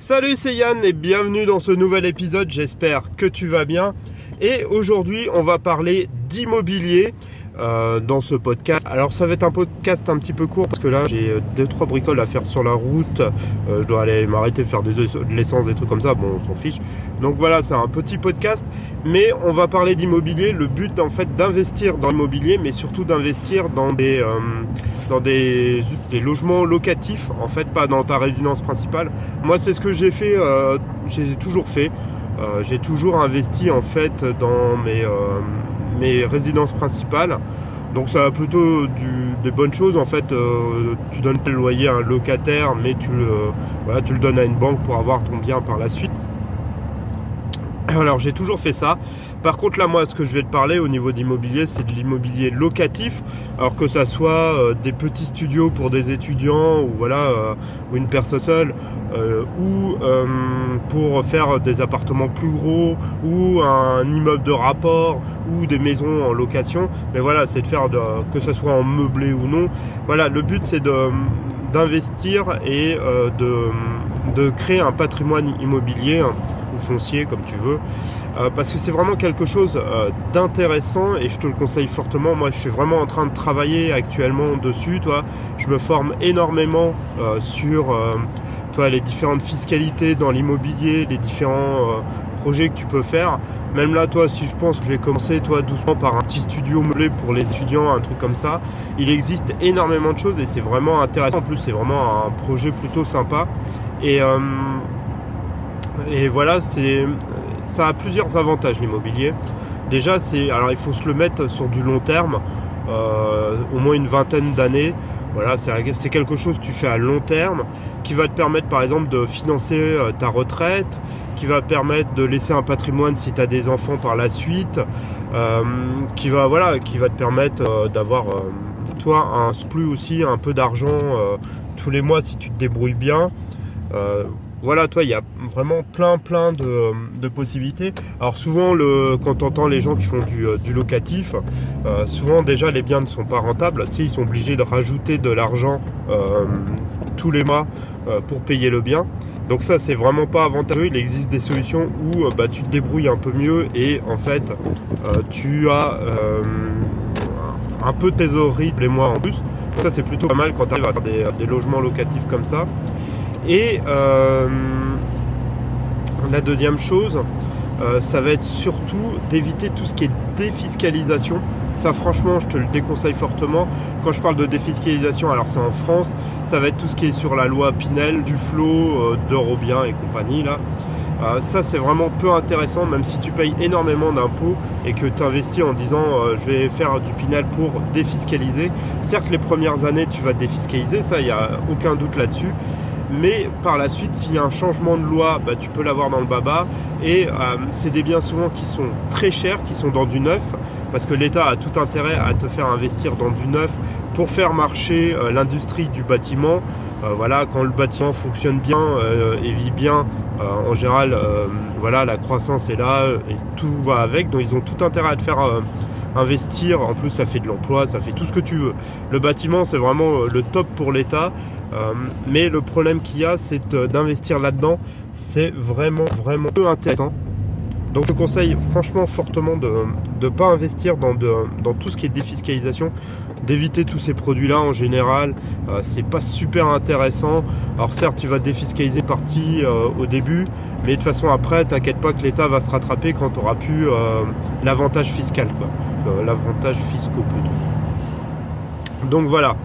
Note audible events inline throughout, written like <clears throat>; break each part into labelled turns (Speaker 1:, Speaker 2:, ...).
Speaker 1: Salut, c'est Yann et bienvenue dans ce nouvel épisode. J'espère que tu vas bien. Et aujourd'hui, on va parler d'immobilier. Euh, dans ce podcast. Alors ça va être un podcast un petit peu court parce que là j'ai deux trois bricoles à faire sur la route. Euh, je dois aller m'arrêter faire des, de l'essence, des trucs comme ça. Bon, on s'en fiche. Donc voilà, c'est un petit podcast, mais on va parler d'immobilier. Le but en fait d'investir dans l'immobilier, mais surtout d'investir dans des euh, dans des, logements locatifs. En fait, pas dans ta résidence principale. Moi, c'est ce que j'ai fait. j'ai toujours fait. j'ai toujours investi en fait dans mes mes résidences principales. Donc ça a plutôt des bonnes choses. En fait, euh, tu donnes le loyer à un locataire, mais tu le, tu le donnes à une banque pour avoir ton bien par la suite. Alors j'ai toujours fait ça. Par contre là moi ce que je vais te parler au niveau d'immobilier c'est de l'immobilier locatif. Alors que ça soit euh, des petits studios pour des étudiants ou voilà euh, ou une personne seule euh, ou pour faire des appartements plus gros ou un immeuble de rapport ou des maisons en location. Mais voilà c'est de faire que ça soit en meublé ou non. Voilà le but c'est d'investir et de créer un patrimoine immobilier ou foncier comme tu veux. Euh, parce que c'est vraiment quelque chose euh, d'intéressant et je te le conseille fortement. Moi, je suis vraiment en train de travailler actuellement dessus. Toi, je me forme énormément euh, sur toi, les différentes fiscalités dans l'immobilier, les différents projets que tu peux faire. Même là, toi, si je pense que je vais commencer, toi, doucement par un petit studio meublé pour les étudiants, un truc comme ça. Il existe énormément de choses et c'est vraiment intéressant. En plus, c'est vraiment un projet plutôt sympa. Et et voilà, c'est ça a plusieurs avantages l'immobilier. Déjà, c'est alors il faut se le mettre sur du long terme, euh, au moins une vingtaine d'années. Voilà, c'est quelque chose que tu fais à long terme, qui va te permettre par exemple de financer euh, ta retraite, qui va permettre de laisser un patrimoine si tu as des enfants par la suite, euh, qui va voilà, qui va te permettre d'avoir toi un plus aussi un peu d'argent tous les mois si tu te débrouilles bien voilà, toi, il y a vraiment plein, plein de, possibilités. Alors souvent, quand tu entends les gens qui font du, euh, locatif, euh, souvent déjà les biens ne sont pas rentables. Tu ils sont obligés de rajouter de l'argent euh, tous les mois pour payer le bien. Donc ça, c'est vraiment pas avantageux. Il existe des solutions où bah, tu te débrouilles un peu mieux et en fait, tu as un peu de trésorerie les mois en plus. Ça, c'est plutôt pas mal quand tu arrives à faire des logements locatifs comme ça. Et euh, la deuxième chose, euh, ça va être surtout d'éviter tout ce qui est défiscalisation. Ça franchement je te le déconseille fortement. Quand je parle de défiscalisation, alors c'est en France, ça va être tout ce qui est sur la loi Pinel, du flot, euh, et compagnie là. Ça c'est vraiment peu intéressant même si tu payes énormément d'impôts et que tu investis en disant je vais faire du Pinel pour défiscaliser. Certes les premières années tu vas défiscaliser, ça il n'y a aucun doute là-dessus mais par la suite, s'il y a un changement de loi, bah, tu peux l'avoir dans le baba. Et euh, c'est des biens souvent qui sont très chers, qui sont dans du neuf, parce que l'État a tout intérêt à te faire investir dans du neuf pour faire marcher euh, l'industrie du bâtiment. Euh, voilà, quand le bâtiment fonctionne bien et vit bien, en général, voilà, la croissance est là et tout va avec. Donc ils ont tout intérêt à te faire investir. En plus, ça fait de l'emploi, ça fait tout ce que tu veux. Le bâtiment, c'est vraiment le top pour l'État. Euh, mais le problème qu'il y a, c'est d'investir là-dedans. C'est vraiment, vraiment peu intéressant. Donc je conseille franchement fortement de ne pas investir dans, dans tout ce qui est défiscalisation, d'éviter tous ces produits-là en général. Euh, c'est pas super intéressant. Alors certes, tu vas défiscaliser partie euh, au début, mais de toute façon après, t'inquiète pas que l'État va se rattraper quand tu auras pu l'avantage fiscal, quoi. l'avantage fiscaux plutôt. Donc voilà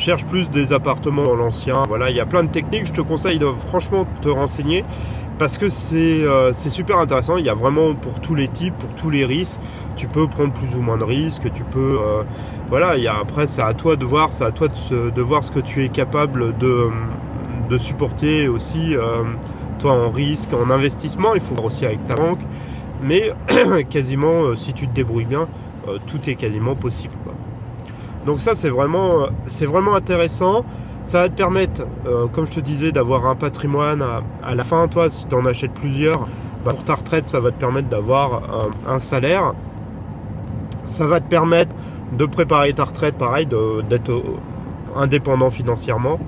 Speaker 1: cherche plus des appartements dans l'ancien. Voilà, il y a plein de techniques. Je te conseille de franchement te renseigner parce que euh, c'est super intéressant. Il y a vraiment pour tous les types, pour tous les risques. Tu peux prendre plus ou moins de risques. Tu peux, euh, voilà. Après, c'est à toi de voir, c'est à toi de, voir ce que tu es capable de, supporter aussi. Euh, toi, en risque, en investissement, il faut voir aussi avec ta banque. Mais <clears throat> quasiment, si tu te débrouilles bien, tout est quasiment possible. Donc ça c'est vraiment, c'est vraiment intéressant. Ça va te permettre, euh, comme je te disais, d'avoir un patrimoine à, la fin. Toi, si tu en achètes plusieurs, bah, pour ta retraite, ça va te permettre d'avoir un, salaire. Ça va te permettre de préparer ta retraite, pareil, d'être indépendant financièrement.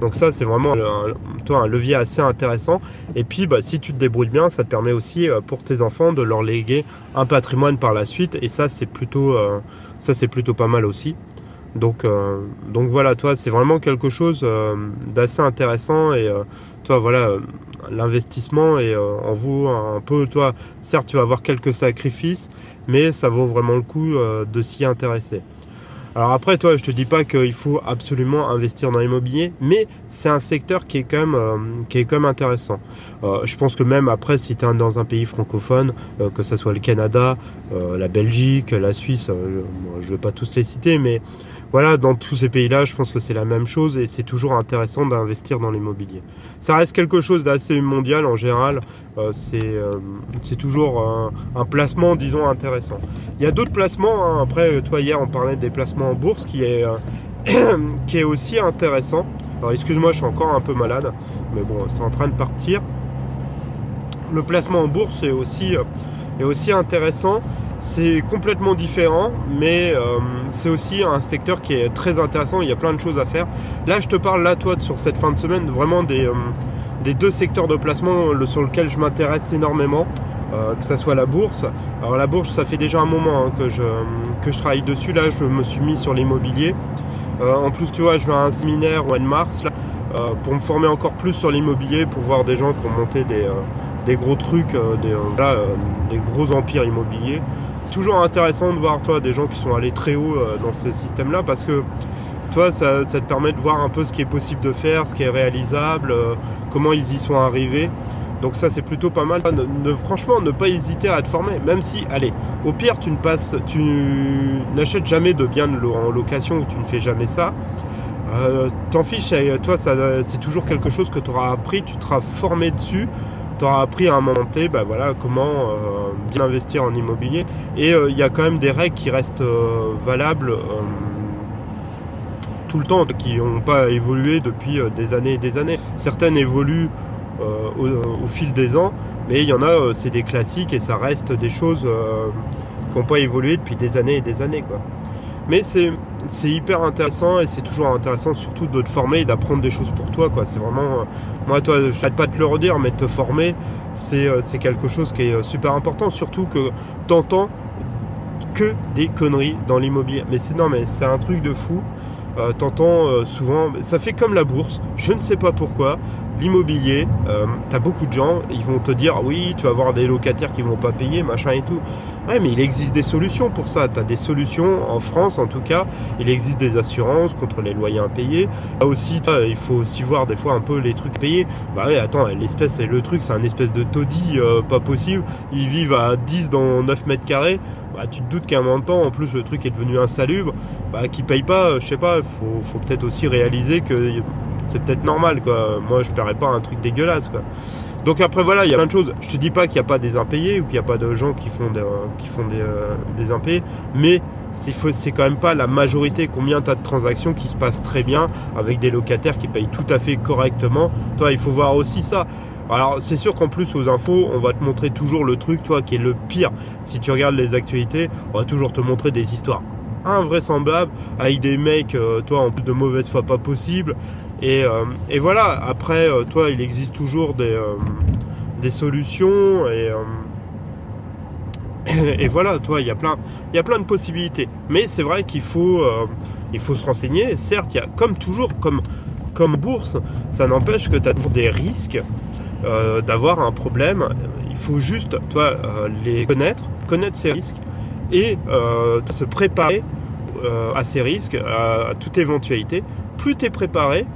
Speaker 1: Donc ça, c'est vraiment un, toi, un levier assez intéressant. Et puis, bah, si tu te débrouilles bien, ça te permet aussi euh, pour tes enfants de leur léguer un patrimoine par la suite. Et ça, c'est plutôt, euh, ça, c'est plutôt pas mal aussi. Donc, euh, donc voilà, toi, c'est vraiment quelque chose d'assez intéressant. Et toi, voilà, l'investissement et en vaut un peu. Toi, certes, tu vas avoir quelques sacrifices, mais ça vaut vraiment le coup de s'y intéresser. Alors après, toi, je te dis pas qu'il faut absolument investir dans l'immobilier, mais c'est un secteur qui est quand même, euh, qui est quand même intéressant. Euh, je pense que même après, si tu es dans un pays francophone, euh, que ce soit le Canada, la Belgique, la Suisse, je ne vais pas tous les citer, mais voilà, dans tous ces pays-là, je pense que c'est la même chose et c'est toujours intéressant d'investir dans l'immobilier. Ça reste quelque chose d'assez mondial en général. Euh, euh, c'est toujours un, placement, disons, intéressant. Il y a d'autres placements. Hein. Après, toi hier, on parlait des placements en bourse qui est, euh, <coughs> qui est aussi intéressant. Alors, excuse-moi, je suis encore un peu malade, mais bon, c'est en train de partir. Le placement en bourse est aussi, est aussi intéressant c'est complètement différent, mais euh, c'est aussi un secteur qui est très intéressant. Il y a plein de choses à faire. Là, je te parle là, toi, sur cette fin de semaine, vraiment des, euh, deux secteurs de placement sur lesquels je m'intéresse énormément. Euh, que ce soit la bourse. Alors la bourse, ça fait déjà un moment hein, que, je, que je travaille dessus. Là, je me suis mis sur l'immobilier. en plus, tu vois, je vais à un séminaire au mois de mars là, pour me former encore plus sur l'immobilier, pour voir des gens qui ont monté des, des gros trucs, des, des gros empires immobiliers c'est toujours intéressant de voir toi des gens qui sont allés très haut euh, dans ce système-là parce que toi, ça, te permet de voir un peu ce qui est possible de faire, ce qui est réalisable, euh, comment ils y sont arrivés. Donc ça c'est plutôt pas mal. Franchement, ne pas hésiter à te former, même si, allez, au pire tu ne passes, tu n'achètes jamais de biens en location ou tu ne fais jamais ça. Euh, T'en fiches, toi c'est toujours quelque chose que tu auras appris, tu te seras formé dessus tu auras appris à un moment T bah voilà, comment euh, bien investir en immobilier. Et euh, il y a quand même des règles qui restent euh, valables tout le temps, qui n'ont pas évolué depuis des années et des années. Certaines évoluent au, fil des ans, mais il y en a, c'est des classiques et ça reste des choses qui n'ont pas évolué depuis des années et des années. Quoi. Mais c'est hyper intéressant et c'est toujours intéressant surtout de te former et d'apprendre des choses pour toi quoi. C'est vraiment euh, moi toi je ne pas te le redire mais te former euh, c'est quelque chose qui est euh, super important surtout que t'entends que des conneries dans l'immobilier. Mais c'est non mais c'est un truc de fou. T'entends souvent ça fait comme la bourse. Je ne sais pas pourquoi. L'immobilier, euh, tu as beaucoup de gens, ils vont te dire oui, tu vas avoir des locataires qui vont pas payer, machin et tout. Ouais, mais il existe des solutions pour ça. Tu as des solutions en France en tout cas. Il existe des assurances contre les loyers impayés. Là aussi, il faut aussi voir des fois un peu les trucs payés. Bah ouais, attends, l'espèce et le truc, c'est un espèce de taudis euh, pas possible. Ils vivent à 10 dans 9 mètres carrés. Bah, tu te doutes qu'à un moment temps, en plus, le truc est devenu insalubre. Bah, qui paye pas, je sais pas, faut, faut peut-être aussi réaliser que c'est peut-être normal quoi. Moi je paierais pas un truc dégueulasse quoi. Donc après voilà, il y a plein de choses. Je te dis pas qu'il n'y a pas des impayés ou qu'il n'y a pas de gens qui font des, qui font des, euh, des impayés, mais c'est quand même pas la majorité. Combien tu as de transactions qui se passent très bien avec des locataires qui payent tout à fait correctement? Toi, il faut voir aussi ça. Alors c'est sûr qu'en plus aux infos, on va te montrer toujours le truc, toi, qui est le pire. Si tu regardes les actualités, on va toujours te montrer des histoires invraisemblables avec des mecs, euh, toi, en plus de mauvaise foi pas possible. Euh, et, voilà, après, euh, toi, il existe toujours des, des solutions et, <coughs> et voilà, toi, il y a plein, plein de possibilités. Mais c'est vrai qu'il faut, il faut se renseigner. Certes, il y a, comme toujours, comme, comme bourse, ça n'empêche que tu as toujours des risques d'avoir un problème. Il faut juste, toi, les connaître, connaître ces risques et se préparer à ces risques, à, à toute éventualité. Plus tu es préparé,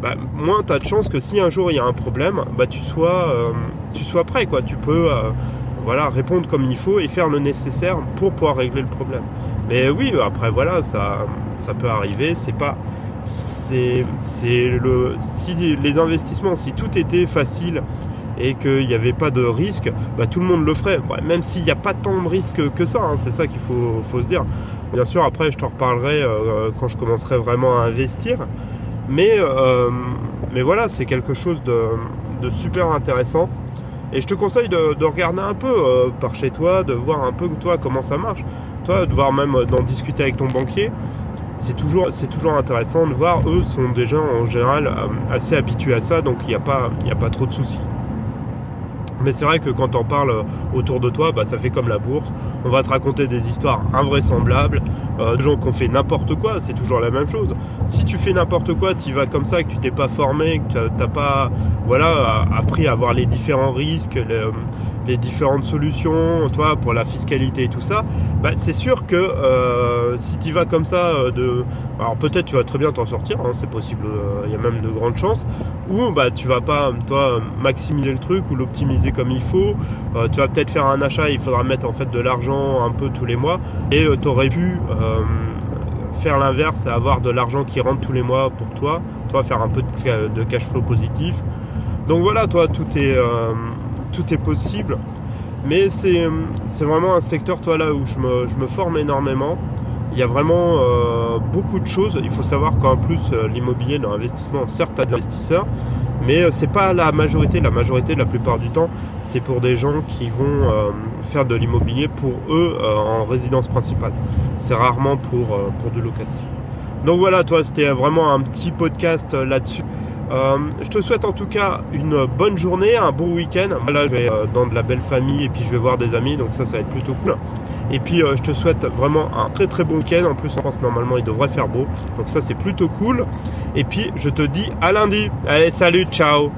Speaker 1: bah, moins tu as de chances que si un jour il y a un problème, bah, tu, sois, euh, tu sois prêt. Quoi. Tu peux euh, voilà, répondre comme il faut et faire le nécessaire pour pouvoir régler le problème. Mais oui, après voilà, ça, ça peut arriver. C'est pas. C'est, le. Si les investissements, si tout était facile et qu'il n'y avait pas de risque, bah, tout le monde le ferait. même s'il n'y a pas tant de risques que ça, hein, c'est ça qu'il faut, se dire. Bien sûr, après, je te reparlerai euh, quand je commencerai vraiment à investir. Mais, euh, mais voilà, c'est quelque chose de, super intéressant. Et je te conseille de, regarder un peu euh, par chez toi, de voir un peu toi comment ça marche. Toi, de voir même d'en discuter avec ton banquier. c'est toujours, toujours intéressant de voir. Eux sont des gens en général assez habitués à ça, donc il n'y a, a pas trop de soucis. Mais c'est vrai que quand on parle autour de toi, bah, ça fait comme la bourse. On va te raconter des histoires invraisemblables, euh, de gens qui ont fait n'importe quoi, c'est toujours la même chose. Si tu fais n'importe quoi, tu vas comme ça, que tu t'es pas formé, que tu n'as pas voilà, appris à voir les différents risques, les différentes solutions, toi, pour la fiscalité et tout ça, bah, c'est sûr que euh, si tu vas comme ça, euh, de, alors peut-être tu vas très bien t'en sortir, hein, c'est possible, euh, il y a même de grandes chances, ou bah tu vas pas, toi, maximiser le truc ou l'optimiser comme il faut. tu vas peut-être faire un achat, il faudra mettre en fait de l'argent un peu tous les mois, et tu aurais pu faire l'inverse et avoir de l'argent qui rentre tous les mois pour toi, toi faire un peu de cash flow positif. Donc voilà, toi, tout est tout est possible. Mais c'est vraiment un secteur, toi, là où je me, je me forme énormément. Il y a vraiment euh, beaucoup de choses. Il faut savoir qu'en plus, euh, l'immobilier, l'investissement, certes, à des investisseurs, mais euh, c'est pas la majorité. La majorité, la plupart du temps, c'est pour des gens qui vont faire de l'immobilier pour eux en résidence principale. C'est rarement pour, pour du locatif. Donc voilà, toi, c'était vraiment un petit podcast là-dessus. Euh, je te souhaite en tout cas une bonne journée, un bon week-end. Là, je vais euh, dans de la belle famille et puis je vais voir des amis, donc ça, ça va être plutôt cool. Et puis, euh, je te souhaite vraiment un très très bon week-end. En plus, en France, normalement, il devrait faire beau, donc ça, c'est plutôt cool. Et puis, je te dis à lundi. Allez, salut, ciao